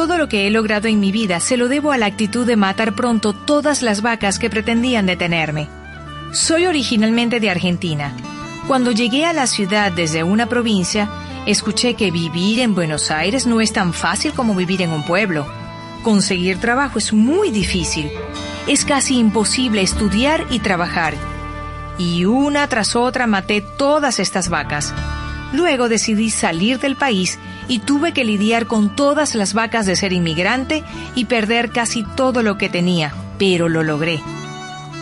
Todo lo que he logrado en mi vida se lo debo a la actitud de matar pronto todas las vacas que pretendían detenerme. Soy originalmente de Argentina. Cuando llegué a la ciudad desde una provincia, escuché que vivir en Buenos Aires no es tan fácil como vivir en un pueblo. Conseguir trabajo es muy difícil. Es casi imposible estudiar y trabajar. Y una tras otra maté todas estas vacas. Luego decidí salir del país y tuve que lidiar con todas las vacas de ser inmigrante y perder casi todo lo que tenía, pero lo logré.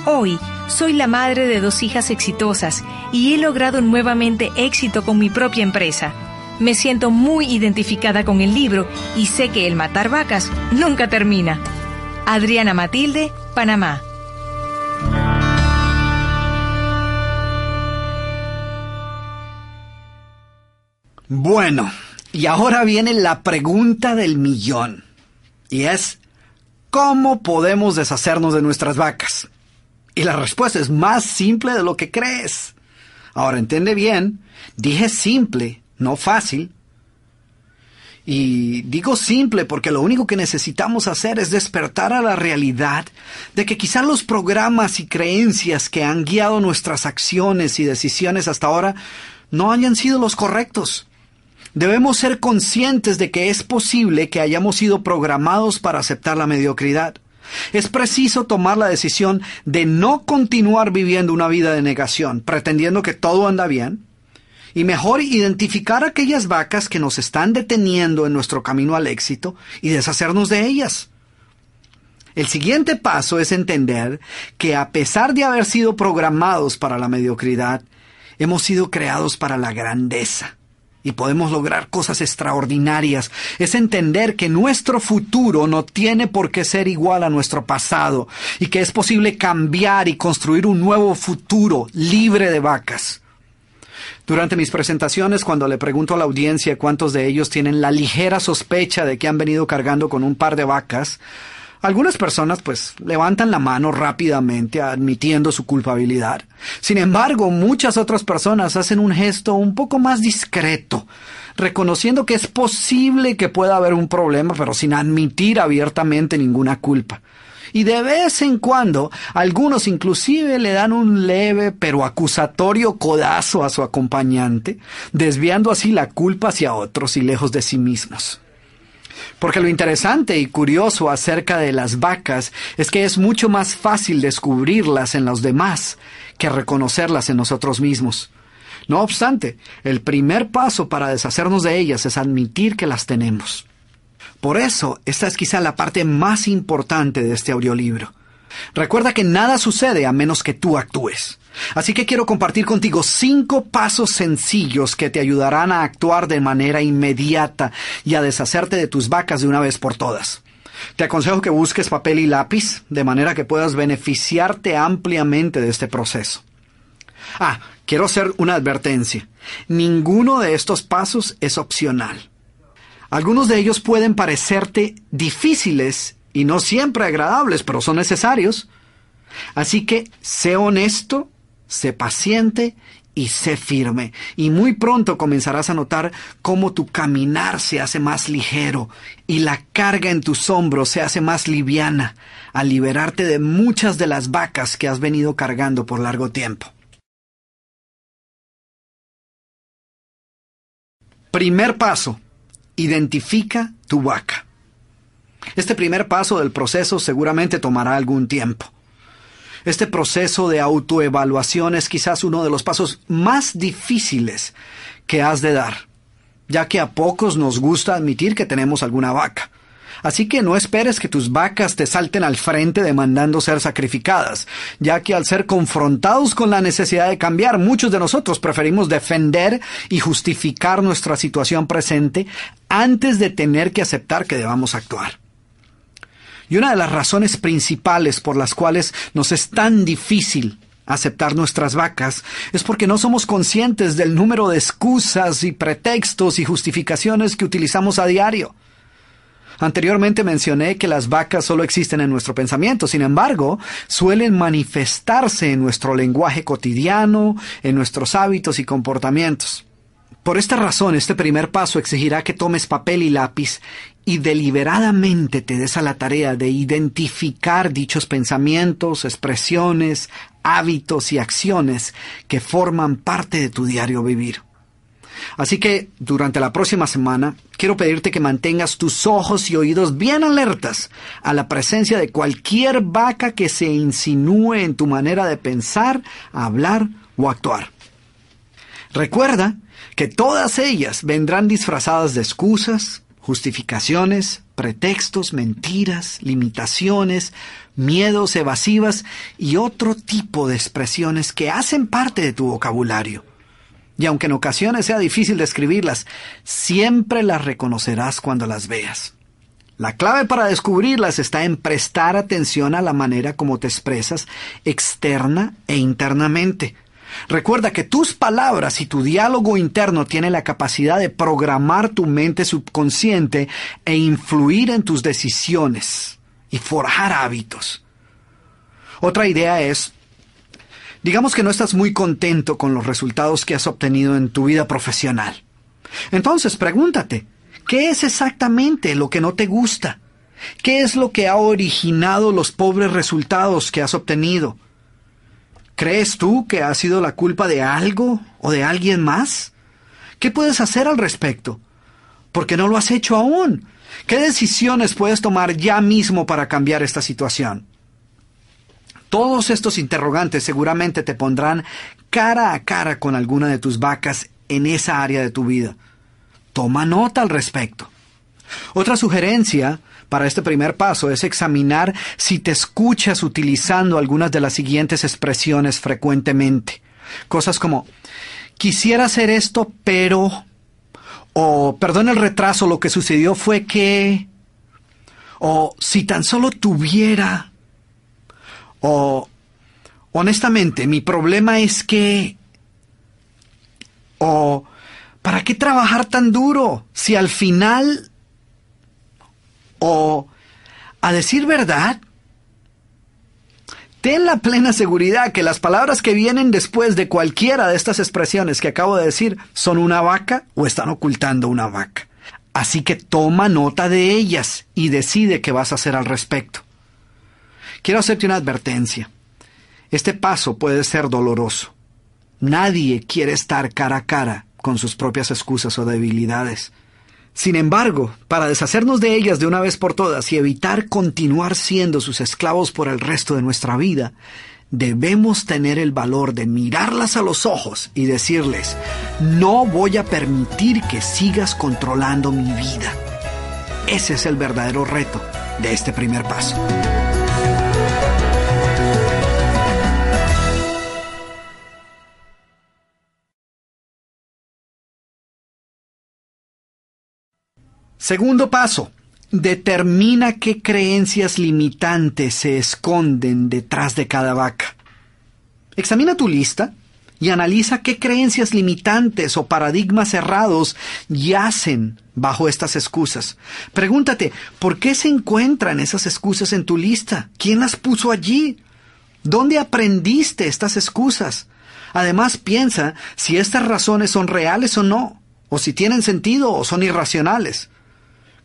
Hoy soy la madre de dos hijas exitosas y he logrado nuevamente éxito con mi propia empresa. Me siento muy identificada con el libro y sé que el matar vacas nunca termina. Adriana Matilde, Panamá. Bueno, y ahora viene la pregunta del millón. Y es, ¿cómo podemos deshacernos de nuestras vacas? Y la respuesta es más simple de lo que crees. Ahora entiende bien, dije simple, no fácil. Y digo simple porque lo único que necesitamos hacer es despertar a la realidad de que quizá los programas y creencias que han guiado nuestras acciones y decisiones hasta ahora no hayan sido los correctos. Debemos ser conscientes de que es posible que hayamos sido programados para aceptar la mediocridad. Es preciso tomar la decisión de no continuar viviendo una vida de negación, pretendiendo que todo anda bien, y mejor identificar aquellas vacas que nos están deteniendo en nuestro camino al éxito y deshacernos de ellas. El siguiente paso es entender que a pesar de haber sido programados para la mediocridad, hemos sido creados para la grandeza y podemos lograr cosas extraordinarias es entender que nuestro futuro no tiene por qué ser igual a nuestro pasado y que es posible cambiar y construir un nuevo futuro libre de vacas. Durante mis presentaciones, cuando le pregunto a la audiencia cuántos de ellos tienen la ligera sospecha de que han venido cargando con un par de vacas, algunas personas pues levantan la mano rápidamente admitiendo su culpabilidad. Sin embargo, muchas otras personas hacen un gesto un poco más discreto, reconociendo que es posible que pueda haber un problema, pero sin admitir abiertamente ninguna culpa. Y de vez en cuando, algunos inclusive le dan un leve pero acusatorio codazo a su acompañante, desviando así la culpa hacia otros y lejos de sí mismos. Porque lo interesante y curioso acerca de las vacas es que es mucho más fácil descubrirlas en los demás que reconocerlas en nosotros mismos. No obstante, el primer paso para deshacernos de ellas es admitir que las tenemos. Por eso, esta es quizá la parte más importante de este audiolibro. Recuerda que nada sucede a menos que tú actúes. Así que quiero compartir contigo cinco pasos sencillos que te ayudarán a actuar de manera inmediata y a deshacerte de tus vacas de una vez por todas. Te aconsejo que busques papel y lápiz de manera que puedas beneficiarte ampliamente de este proceso. Ah, quiero hacer una advertencia. Ninguno de estos pasos es opcional. Algunos de ellos pueden parecerte difíciles y no siempre agradables, pero son necesarios. Así que sé honesto sé paciente y sé firme. Y muy pronto comenzarás a notar cómo tu caminar se hace más ligero y la carga en tus hombros se hace más liviana al liberarte de muchas de las vacas que has venido cargando por largo tiempo. Primer paso. Identifica tu vaca. Este primer paso del proceso seguramente tomará algún tiempo. Este proceso de autoevaluación es quizás uno de los pasos más difíciles que has de dar, ya que a pocos nos gusta admitir que tenemos alguna vaca. Así que no esperes que tus vacas te salten al frente demandando ser sacrificadas, ya que al ser confrontados con la necesidad de cambiar, muchos de nosotros preferimos defender y justificar nuestra situación presente antes de tener que aceptar que debamos actuar. Y una de las razones principales por las cuales nos es tan difícil aceptar nuestras vacas es porque no somos conscientes del número de excusas y pretextos y justificaciones que utilizamos a diario. Anteriormente mencioné que las vacas solo existen en nuestro pensamiento, sin embargo, suelen manifestarse en nuestro lenguaje cotidiano, en nuestros hábitos y comportamientos. Por esta razón, este primer paso exigirá que tomes papel y lápiz y deliberadamente te des a la tarea de identificar dichos pensamientos, expresiones, hábitos y acciones que forman parte de tu diario vivir. Así que durante la próxima semana quiero pedirte que mantengas tus ojos y oídos bien alertas a la presencia de cualquier vaca que se insinúe en tu manera de pensar, hablar o actuar. Recuerda que todas ellas vendrán disfrazadas de excusas, justificaciones, pretextos, mentiras, limitaciones, miedos evasivas y otro tipo de expresiones que hacen parte de tu vocabulario. Y aunque en ocasiones sea difícil describirlas, siempre las reconocerás cuando las veas. La clave para descubrirlas está en prestar atención a la manera como te expresas externa e internamente. Recuerda que tus palabras y tu diálogo interno tienen la capacidad de programar tu mente subconsciente e influir en tus decisiones y forjar hábitos. Otra idea es, digamos que no estás muy contento con los resultados que has obtenido en tu vida profesional. Entonces pregúntate, ¿qué es exactamente lo que no te gusta? ¿Qué es lo que ha originado los pobres resultados que has obtenido? ¿Crees tú que ha sido la culpa de algo o de alguien más? ¿Qué puedes hacer al respecto? Porque no lo has hecho aún. ¿Qué decisiones puedes tomar ya mismo para cambiar esta situación? Todos estos interrogantes seguramente te pondrán cara a cara con alguna de tus vacas en esa área de tu vida. Toma nota al respecto. Otra sugerencia para este primer paso es examinar si te escuchas utilizando algunas de las siguientes expresiones frecuentemente. Cosas como quisiera hacer esto, pero o perdón el retraso, lo que sucedió fue que o si tan solo tuviera o honestamente mi problema es que o ¿para qué trabajar tan duro si al final o, a decir verdad, ten la plena seguridad que las palabras que vienen después de cualquiera de estas expresiones que acabo de decir son una vaca o están ocultando una vaca. Así que toma nota de ellas y decide qué vas a hacer al respecto. Quiero hacerte una advertencia. Este paso puede ser doloroso. Nadie quiere estar cara a cara con sus propias excusas o debilidades. Sin embargo, para deshacernos de ellas de una vez por todas y evitar continuar siendo sus esclavos por el resto de nuestra vida, debemos tener el valor de mirarlas a los ojos y decirles, no voy a permitir que sigas controlando mi vida. Ese es el verdadero reto de este primer paso. Segundo paso. Determina qué creencias limitantes se esconden detrás de cada vaca. Examina tu lista y analiza qué creencias limitantes o paradigmas cerrados yacen bajo estas excusas. Pregúntate, ¿por qué se encuentran esas excusas en tu lista? ¿Quién las puso allí? ¿Dónde aprendiste estas excusas? Además, piensa si estas razones son reales o no, o si tienen sentido o son irracionales.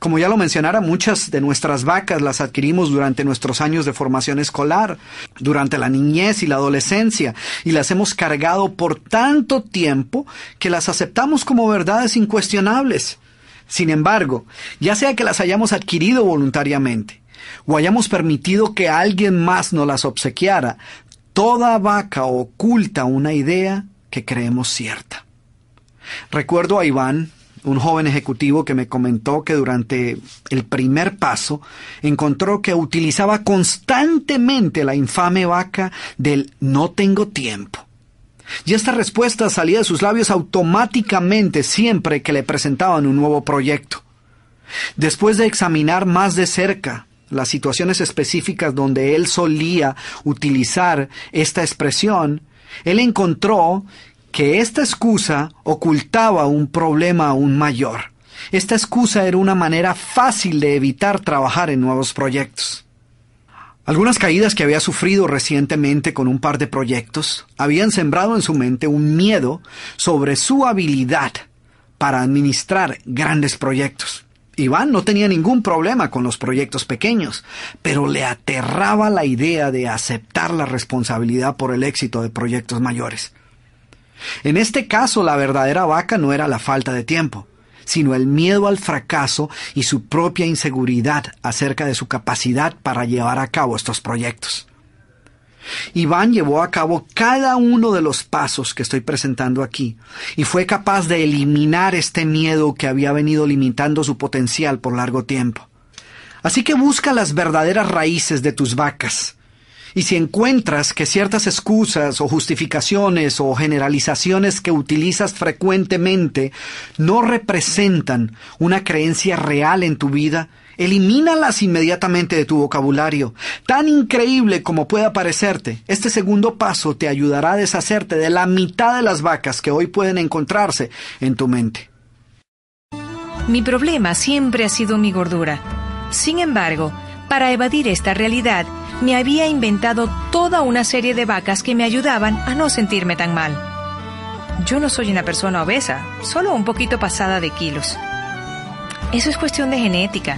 Como ya lo mencionara, muchas de nuestras vacas las adquirimos durante nuestros años de formación escolar, durante la niñez y la adolescencia, y las hemos cargado por tanto tiempo que las aceptamos como verdades incuestionables. Sin embargo, ya sea que las hayamos adquirido voluntariamente, o hayamos permitido que alguien más nos las obsequiara, toda vaca oculta una idea que creemos cierta. Recuerdo a Iván, un joven ejecutivo que me comentó que durante el primer paso encontró que utilizaba constantemente la infame vaca del no tengo tiempo. Y esta respuesta salía de sus labios automáticamente siempre que le presentaban un nuevo proyecto. Después de examinar más de cerca las situaciones específicas donde él solía utilizar esta expresión, él encontró que esta excusa ocultaba un problema aún mayor. Esta excusa era una manera fácil de evitar trabajar en nuevos proyectos. Algunas caídas que había sufrido recientemente con un par de proyectos habían sembrado en su mente un miedo sobre su habilidad para administrar grandes proyectos. Iván no tenía ningún problema con los proyectos pequeños, pero le aterraba la idea de aceptar la responsabilidad por el éxito de proyectos mayores. En este caso, la verdadera vaca no era la falta de tiempo, sino el miedo al fracaso y su propia inseguridad acerca de su capacidad para llevar a cabo estos proyectos. Iván llevó a cabo cada uno de los pasos que estoy presentando aquí y fue capaz de eliminar este miedo que había venido limitando su potencial por largo tiempo. Así que busca las verdaderas raíces de tus vacas. Y si encuentras que ciertas excusas o justificaciones o generalizaciones que utilizas frecuentemente no representan una creencia real en tu vida, Elimínalas inmediatamente de tu vocabulario. Tan increíble como pueda parecerte, este segundo paso te ayudará a deshacerte de la mitad de las vacas que hoy pueden encontrarse en tu mente. Mi problema siempre ha sido mi gordura. Sin embargo, para evadir esta realidad, me había inventado toda una serie de vacas que me ayudaban a no sentirme tan mal. Yo no soy una persona obesa, solo un poquito pasada de kilos. Eso es cuestión de genética.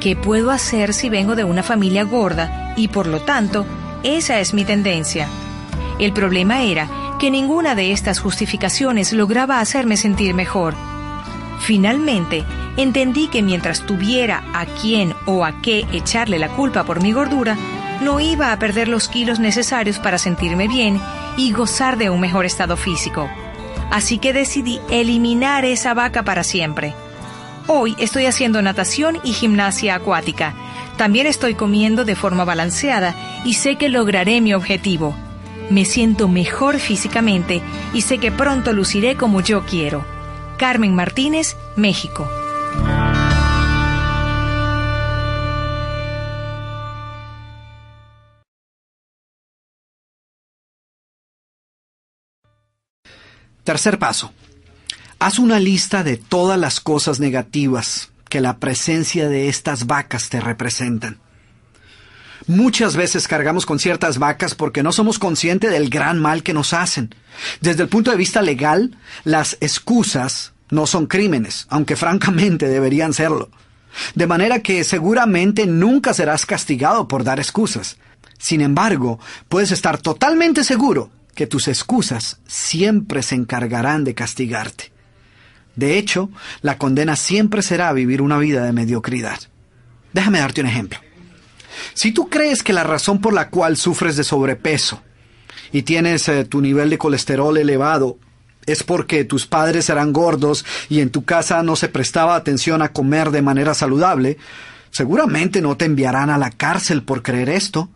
¿Qué puedo hacer si vengo de una familia gorda y por lo tanto esa es mi tendencia? El problema era que ninguna de estas justificaciones lograba hacerme sentir mejor. Finalmente, entendí que mientras tuviera a quién o a qué echarle la culpa por mi gordura, no iba a perder los kilos necesarios para sentirme bien y gozar de un mejor estado físico. Así que decidí eliminar esa vaca para siempre. Hoy estoy haciendo natación y gimnasia acuática. También estoy comiendo de forma balanceada y sé que lograré mi objetivo. Me siento mejor físicamente y sé que pronto luciré como yo quiero. Carmen Martínez, México. Tercer paso. Haz una lista de todas las cosas negativas que la presencia de estas vacas te representan. Muchas veces cargamos con ciertas vacas porque no somos conscientes del gran mal que nos hacen. Desde el punto de vista legal, las excusas no son crímenes, aunque francamente deberían serlo. De manera que seguramente nunca serás castigado por dar excusas. Sin embargo, puedes estar totalmente seguro que tus excusas siempre se encargarán de castigarte. De hecho, la condena siempre será vivir una vida de mediocridad. Déjame darte un ejemplo. Si tú crees que la razón por la cual sufres de sobrepeso y tienes eh, tu nivel de colesterol elevado es porque tus padres eran gordos y en tu casa no se prestaba atención a comer de manera saludable, seguramente no te enviarán a la cárcel por creer esto.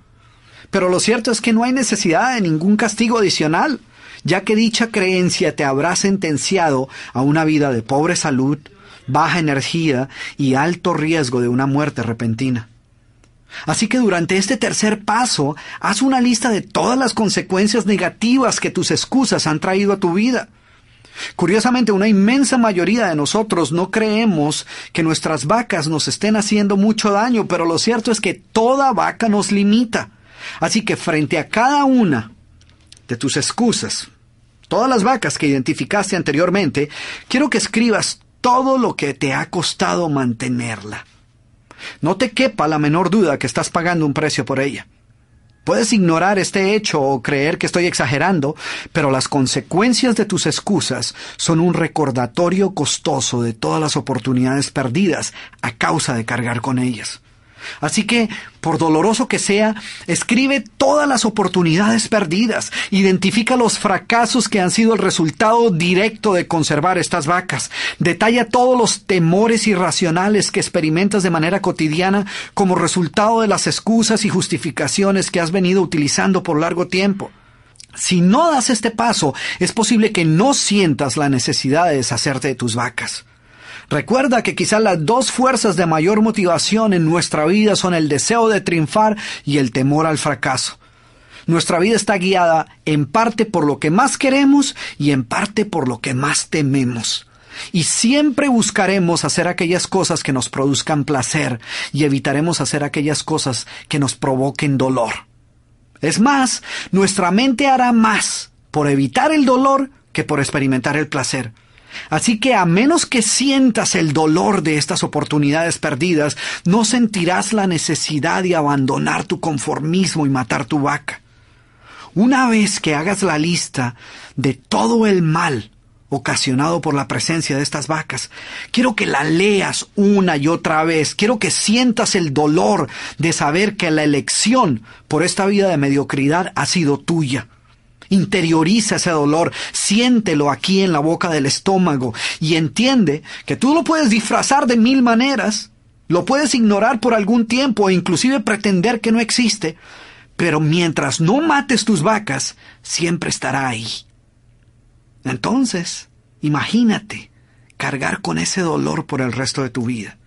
Pero lo cierto es que no hay necesidad de ningún castigo adicional ya que dicha creencia te habrá sentenciado a una vida de pobre salud, baja energía y alto riesgo de una muerte repentina. Así que durante este tercer paso, haz una lista de todas las consecuencias negativas que tus excusas han traído a tu vida. Curiosamente, una inmensa mayoría de nosotros no creemos que nuestras vacas nos estén haciendo mucho daño, pero lo cierto es que toda vaca nos limita. Así que frente a cada una de tus excusas, todas las vacas que identificaste anteriormente, quiero que escribas todo lo que te ha costado mantenerla. No te quepa la menor duda que estás pagando un precio por ella. Puedes ignorar este hecho o creer que estoy exagerando, pero las consecuencias de tus excusas son un recordatorio costoso de todas las oportunidades perdidas a causa de cargar con ellas. Así que, por doloroso que sea, escribe todas las oportunidades perdidas, identifica los fracasos que han sido el resultado directo de conservar estas vacas, detalla todos los temores irracionales que experimentas de manera cotidiana como resultado de las excusas y justificaciones que has venido utilizando por largo tiempo. Si no das este paso, es posible que no sientas la necesidad de deshacerte de tus vacas. Recuerda que quizás las dos fuerzas de mayor motivación en nuestra vida son el deseo de triunfar y el temor al fracaso. Nuestra vida está guiada en parte por lo que más queremos y en parte por lo que más tememos. Y siempre buscaremos hacer aquellas cosas que nos produzcan placer y evitaremos hacer aquellas cosas que nos provoquen dolor. Es más, nuestra mente hará más por evitar el dolor que por experimentar el placer. Así que a menos que sientas el dolor de estas oportunidades perdidas, no sentirás la necesidad de abandonar tu conformismo y matar tu vaca. Una vez que hagas la lista de todo el mal ocasionado por la presencia de estas vacas, quiero que la leas una y otra vez, quiero que sientas el dolor de saber que la elección por esta vida de mediocridad ha sido tuya. Interioriza ese dolor, siéntelo aquí en la boca del estómago y entiende que tú lo puedes disfrazar de mil maneras, lo puedes ignorar por algún tiempo e inclusive pretender que no existe, pero mientras no mates tus vacas, siempre estará ahí. Entonces, imagínate cargar con ese dolor por el resto de tu vida.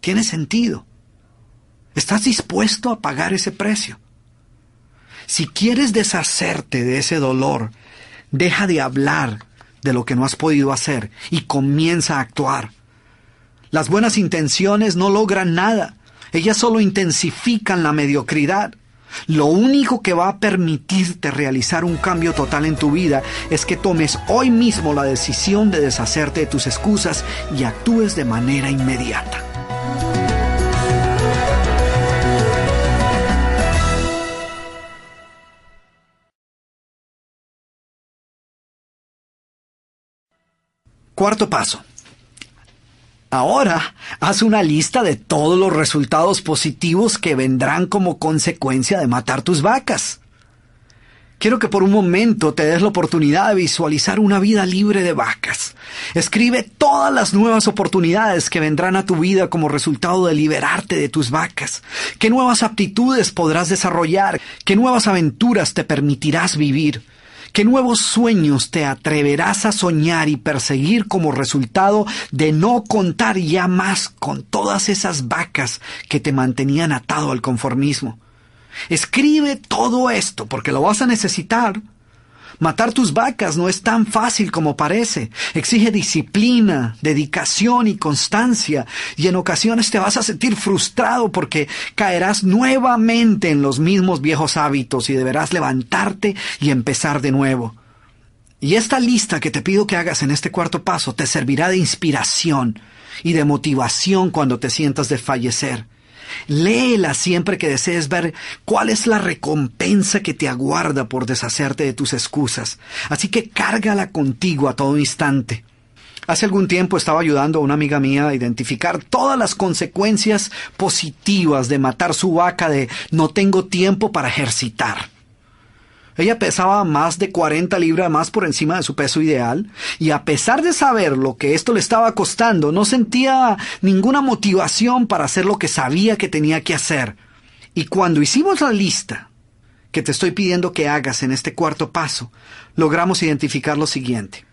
Tiene sentido. ¿Estás dispuesto a pagar ese precio? Si quieres deshacerte de ese dolor, deja de hablar de lo que no has podido hacer y comienza a actuar. Las buenas intenciones no logran nada, ellas solo intensifican la mediocridad. Lo único que va a permitirte realizar un cambio total en tu vida es que tomes hoy mismo la decisión de deshacerte de tus excusas y actúes de manera inmediata. Cuarto paso. Ahora, haz una lista de todos los resultados positivos que vendrán como consecuencia de matar tus vacas. Quiero que por un momento te des la oportunidad de visualizar una vida libre de vacas. Escribe todas las nuevas oportunidades que vendrán a tu vida como resultado de liberarte de tus vacas. ¿Qué nuevas aptitudes podrás desarrollar? ¿Qué nuevas aventuras te permitirás vivir? ¿Qué nuevos sueños te atreverás a soñar y perseguir como resultado de no contar ya más con todas esas vacas que te mantenían atado al conformismo? Escribe todo esto porque lo vas a necesitar Matar tus vacas no es tan fácil como parece. Exige disciplina, dedicación y constancia. Y en ocasiones te vas a sentir frustrado porque caerás nuevamente en los mismos viejos hábitos y deberás levantarte y empezar de nuevo. Y esta lista que te pido que hagas en este cuarto paso te servirá de inspiración y de motivación cuando te sientas de fallecer. Léela siempre que desees ver cuál es la recompensa que te aguarda por deshacerte de tus excusas. Así que cárgala contigo a todo instante. Hace algún tiempo estaba ayudando a una amiga mía a identificar todas las consecuencias positivas de matar su vaca de no tengo tiempo para ejercitar. Ella pesaba más de 40 libras más por encima de su peso ideal y a pesar de saber lo que esto le estaba costando, no sentía ninguna motivación para hacer lo que sabía que tenía que hacer. Y cuando hicimos la lista que te estoy pidiendo que hagas en este cuarto paso, logramos identificar lo siguiente.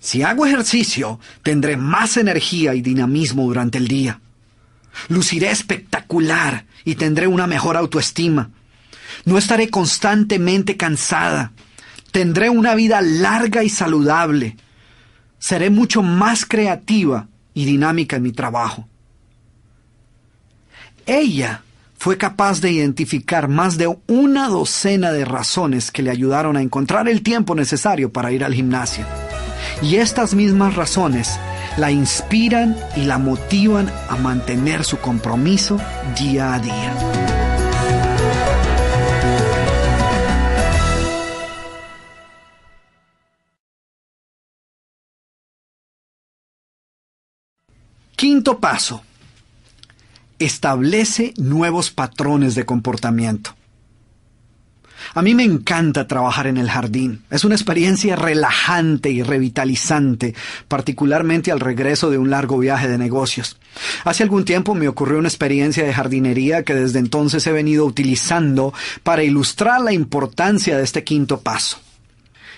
Si hago ejercicio, tendré más energía y dinamismo durante el día. Luciré espectacular y tendré una mejor autoestima. No estaré constantemente cansada. Tendré una vida larga y saludable. Seré mucho más creativa y dinámica en mi trabajo. Ella fue capaz de identificar más de una docena de razones que le ayudaron a encontrar el tiempo necesario para ir al gimnasio. Y estas mismas razones la inspiran y la motivan a mantener su compromiso día a día. Quinto paso. Establece nuevos patrones de comportamiento. A mí me encanta trabajar en el jardín. Es una experiencia relajante y revitalizante, particularmente al regreso de un largo viaje de negocios. Hace algún tiempo me ocurrió una experiencia de jardinería que desde entonces he venido utilizando para ilustrar la importancia de este quinto paso.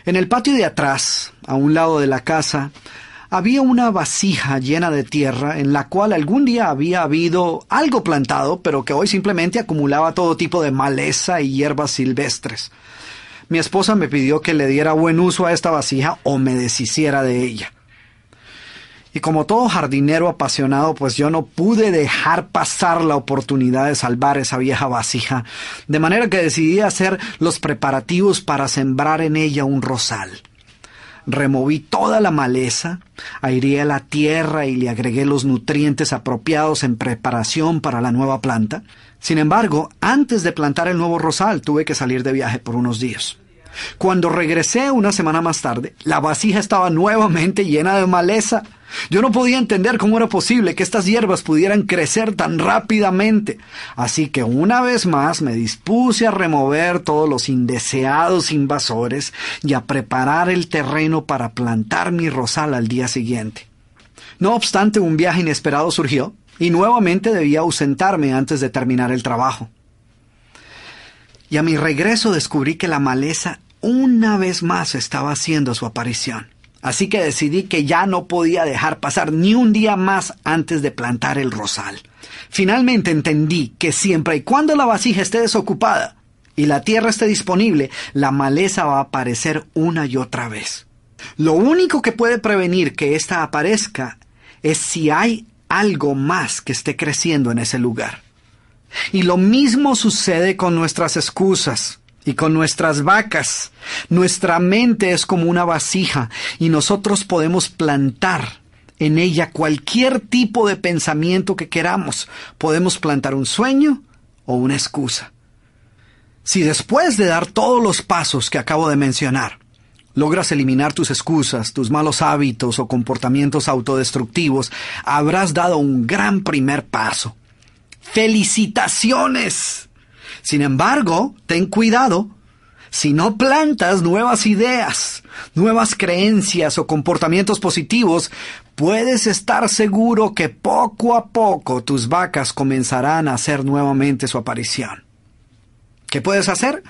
En el patio de atrás, a un lado de la casa, había una vasija llena de tierra en la cual algún día había habido algo plantado, pero que hoy simplemente acumulaba todo tipo de maleza y hierbas silvestres. Mi esposa me pidió que le diera buen uso a esta vasija o me deshiciera de ella. Y como todo jardinero apasionado, pues yo no pude dejar pasar la oportunidad de salvar esa vieja vasija, de manera que decidí hacer los preparativos para sembrar en ella un rosal. Removí toda la maleza, aireé la tierra y le agregué los nutrientes apropiados en preparación para la nueva planta. Sin embargo, antes de plantar el nuevo rosal tuve que salir de viaje por unos días. Cuando regresé una semana más tarde, la vasija estaba nuevamente llena de maleza. Yo no podía entender cómo era posible que estas hierbas pudieran crecer tan rápidamente. Así que una vez más me dispuse a remover todos los indeseados invasores y a preparar el terreno para plantar mi rosal al día siguiente. No obstante, un viaje inesperado surgió y nuevamente debía ausentarme antes de terminar el trabajo. Y a mi regreso descubrí que la maleza una vez más estaba haciendo su aparición. Así que decidí que ya no podía dejar pasar ni un día más antes de plantar el rosal. Finalmente entendí que siempre y cuando la vasija esté desocupada y la tierra esté disponible, la maleza va a aparecer una y otra vez. Lo único que puede prevenir que ésta aparezca es si hay algo más que esté creciendo en ese lugar. Y lo mismo sucede con nuestras excusas y con nuestras vacas. Nuestra mente es como una vasija y nosotros podemos plantar en ella cualquier tipo de pensamiento que queramos. Podemos plantar un sueño o una excusa. Si después de dar todos los pasos que acabo de mencionar, logras eliminar tus excusas, tus malos hábitos o comportamientos autodestructivos, habrás dado un gran primer paso. ¡Felicitaciones! Sin embargo, ten cuidado. Si no plantas nuevas ideas, nuevas creencias o comportamientos positivos, puedes estar seguro que poco a poco tus vacas comenzarán a hacer nuevamente su aparición. ¿Qué puedes hacer?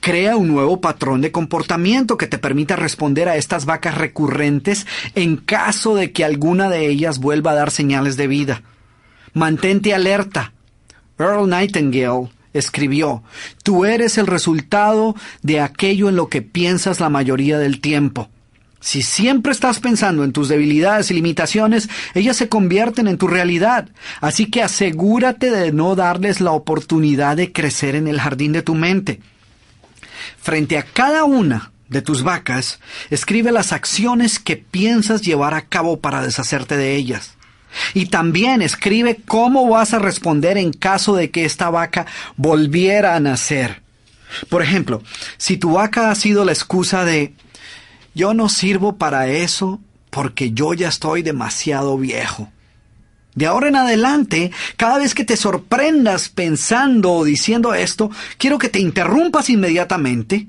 Crea un nuevo patrón de comportamiento que te permita responder a estas vacas recurrentes en caso de que alguna de ellas vuelva a dar señales de vida. Mantente alerta. Earl Nightingale escribió, Tú eres el resultado de aquello en lo que piensas la mayoría del tiempo. Si siempre estás pensando en tus debilidades y limitaciones, ellas se convierten en tu realidad. Así que asegúrate de no darles la oportunidad de crecer en el jardín de tu mente. Frente a cada una de tus vacas, escribe las acciones que piensas llevar a cabo para deshacerte de ellas. Y también escribe cómo vas a responder en caso de que esta vaca volviera a nacer. Por ejemplo, si tu vaca ha sido la excusa de yo no sirvo para eso porque yo ya estoy demasiado viejo. De ahora en adelante, cada vez que te sorprendas pensando o diciendo esto, quiero que te interrumpas inmediatamente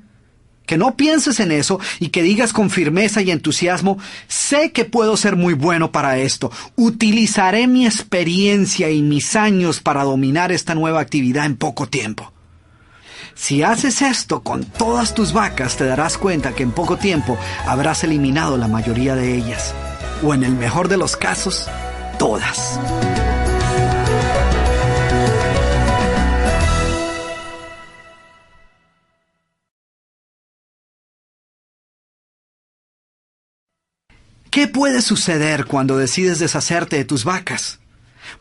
que no pienses en eso y que digas con firmeza y entusiasmo, sé que puedo ser muy bueno para esto, utilizaré mi experiencia y mis años para dominar esta nueva actividad en poco tiempo. Si haces esto con todas tus vacas, te darás cuenta que en poco tiempo habrás eliminado la mayoría de ellas, o en el mejor de los casos, todas. ¿Qué puede suceder cuando decides deshacerte de tus vacas?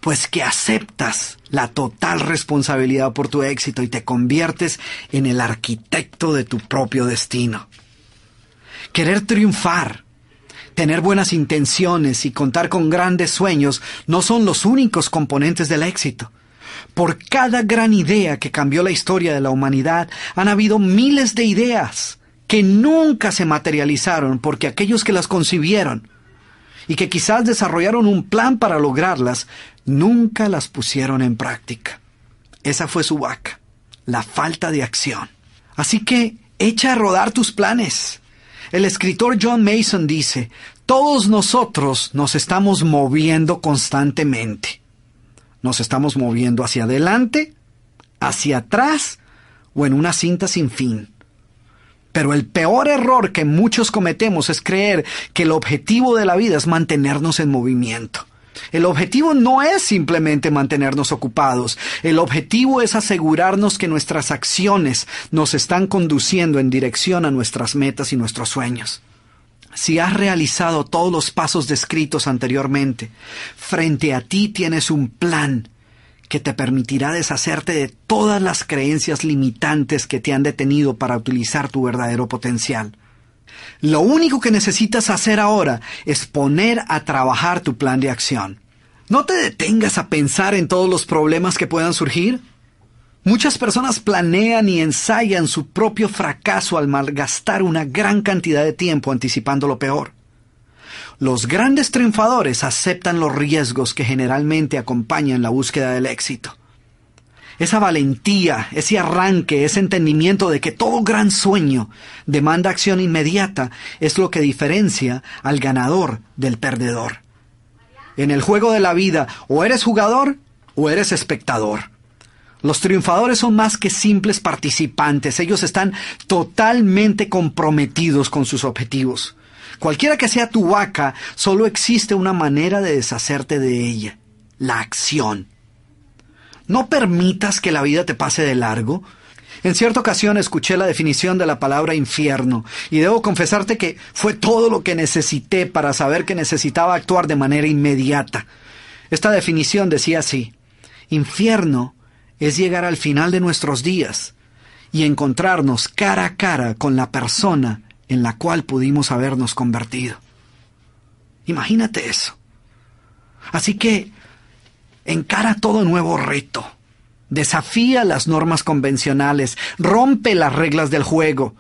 Pues que aceptas la total responsabilidad por tu éxito y te conviertes en el arquitecto de tu propio destino. Querer triunfar, tener buenas intenciones y contar con grandes sueños no son los únicos componentes del éxito. Por cada gran idea que cambió la historia de la humanidad han habido miles de ideas que nunca se materializaron porque aquellos que las concibieron y que quizás desarrollaron un plan para lograrlas, nunca las pusieron en práctica. Esa fue su vaca, la falta de acción. Así que echa a rodar tus planes. El escritor John Mason dice, todos nosotros nos estamos moviendo constantemente. Nos estamos moviendo hacia adelante, hacia atrás o en una cinta sin fin. Pero el peor error que muchos cometemos es creer que el objetivo de la vida es mantenernos en movimiento. El objetivo no es simplemente mantenernos ocupados, el objetivo es asegurarnos que nuestras acciones nos están conduciendo en dirección a nuestras metas y nuestros sueños. Si has realizado todos los pasos descritos anteriormente, frente a ti tienes un plan que te permitirá deshacerte de todas las creencias limitantes que te han detenido para utilizar tu verdadero potencial. Lo único que necesitas hacer ahora es poner a trabajar tu plan de acción. No te detengas a pensar en todos los problemas que puedan surgir. Muchas personas planean y ensayan su propio fracaso al malgastar una gran cantidad de tiempo anticipando lo peor. Los grandes triunfadores aceptan los riesgos que generalmente acompañan la búsqueda del éxito. Esa valentía, ese arranque, ese entendimiento de que todo gran sueño demanda acción inmediata es lo que diferencia al ganador del perdedor. En el juego de la vida o eres jugador o eres espectador. Los triunfadores son más que simples participantes, ellos están totalmente comprometidos con sus objetivos. Cualquiera que sea tu vaca, solo existe una manera de deshacerte de ella, la acción. No permitas que la vida te pase de largo. En cierta ocasión escuché la definición de la palabra infierno y debo confesarte que fue todo lo que necesité para saber que necesitaba actuar de manera inmediata. Esta definición decía así, infierno es llegar al final de nuestros días y encontrarnos cara a cara con la persona en la cual pudimos habernos convertido. Imagínate eso. Así que encara todo nuevo reto. Desafía las normas convencionales, rompe las reglas del juego.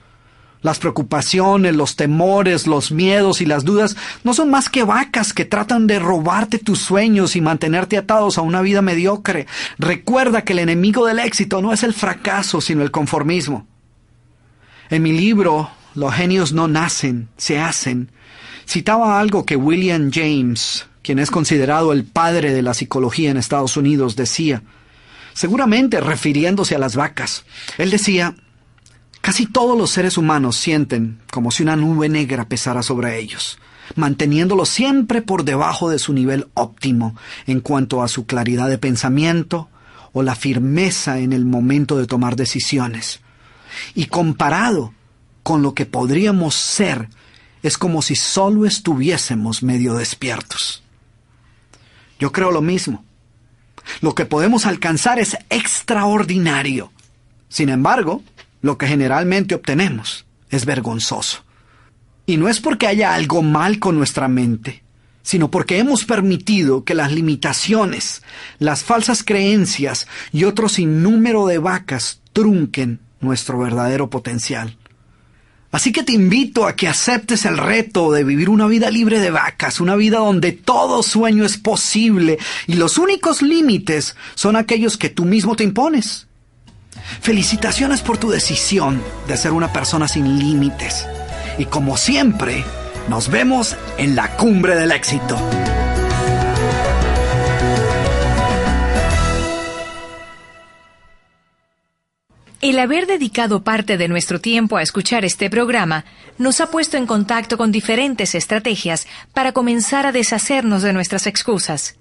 Las preocupaciones, los temores, los miedos y las dudas no son más que vacas que tratan de robarte tus sueños y mantenerte atados a una vida mediocre. Recuerda que el enemigo del éxito no es el fracaso, sino el conformismo. En mi libro, Los genios no nacen, se hacen, citaba algo que William James, quien es considerado el padre de la psicología en Estados Unidos, decía, seguramente refiriéndose a las vacas. Él decía, Casi todos los seres humanos sienten como si una nube negra pesara sobre ellos, manteniéndolos siempre por debajo de su nivel óptimo en cuanto a su claridad de pensamiento o la firmeza en el momento de tomar decisiones. Y comparado con lo que podríamos ser, es como si solo estuviésemos medio despiertos. Yo creo lo mismo. Lo que podemos alcanzar es extraordinario. Sin embargo, lo que generalmente obtenemos es vergonzoso. Y no es porque haya algo mal con nuestra mente, sino porque hemos permitido que las limitaciones, las falsas creencias y otro sinnúmero de vacas trunquen nuestro verdadero potencial. Así que te invito a que aceptes el reto de vivir una vida libre de vacas, una vida donde todo sueño es posible y los únicos límites son aquellos que tú mismo te impones. Felicitaciones por tu decisión de ser una persona sin límites. Y como siempre, nos vemos en la cumbre del éxito. El haber dedicado parte de nuestro tiempo a escuchar este programa nos ha puesto en contacto con diferentes estrategias para comenzar a deshacernos de nuestras excusas.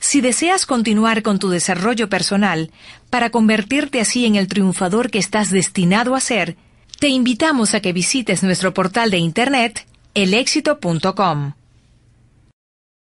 Si deseas continuar con tu desarrollo personal para convertirte así en el triunfador que estás destinado a ser, te invitamos a que visites nuestro portal de internet elexito.com.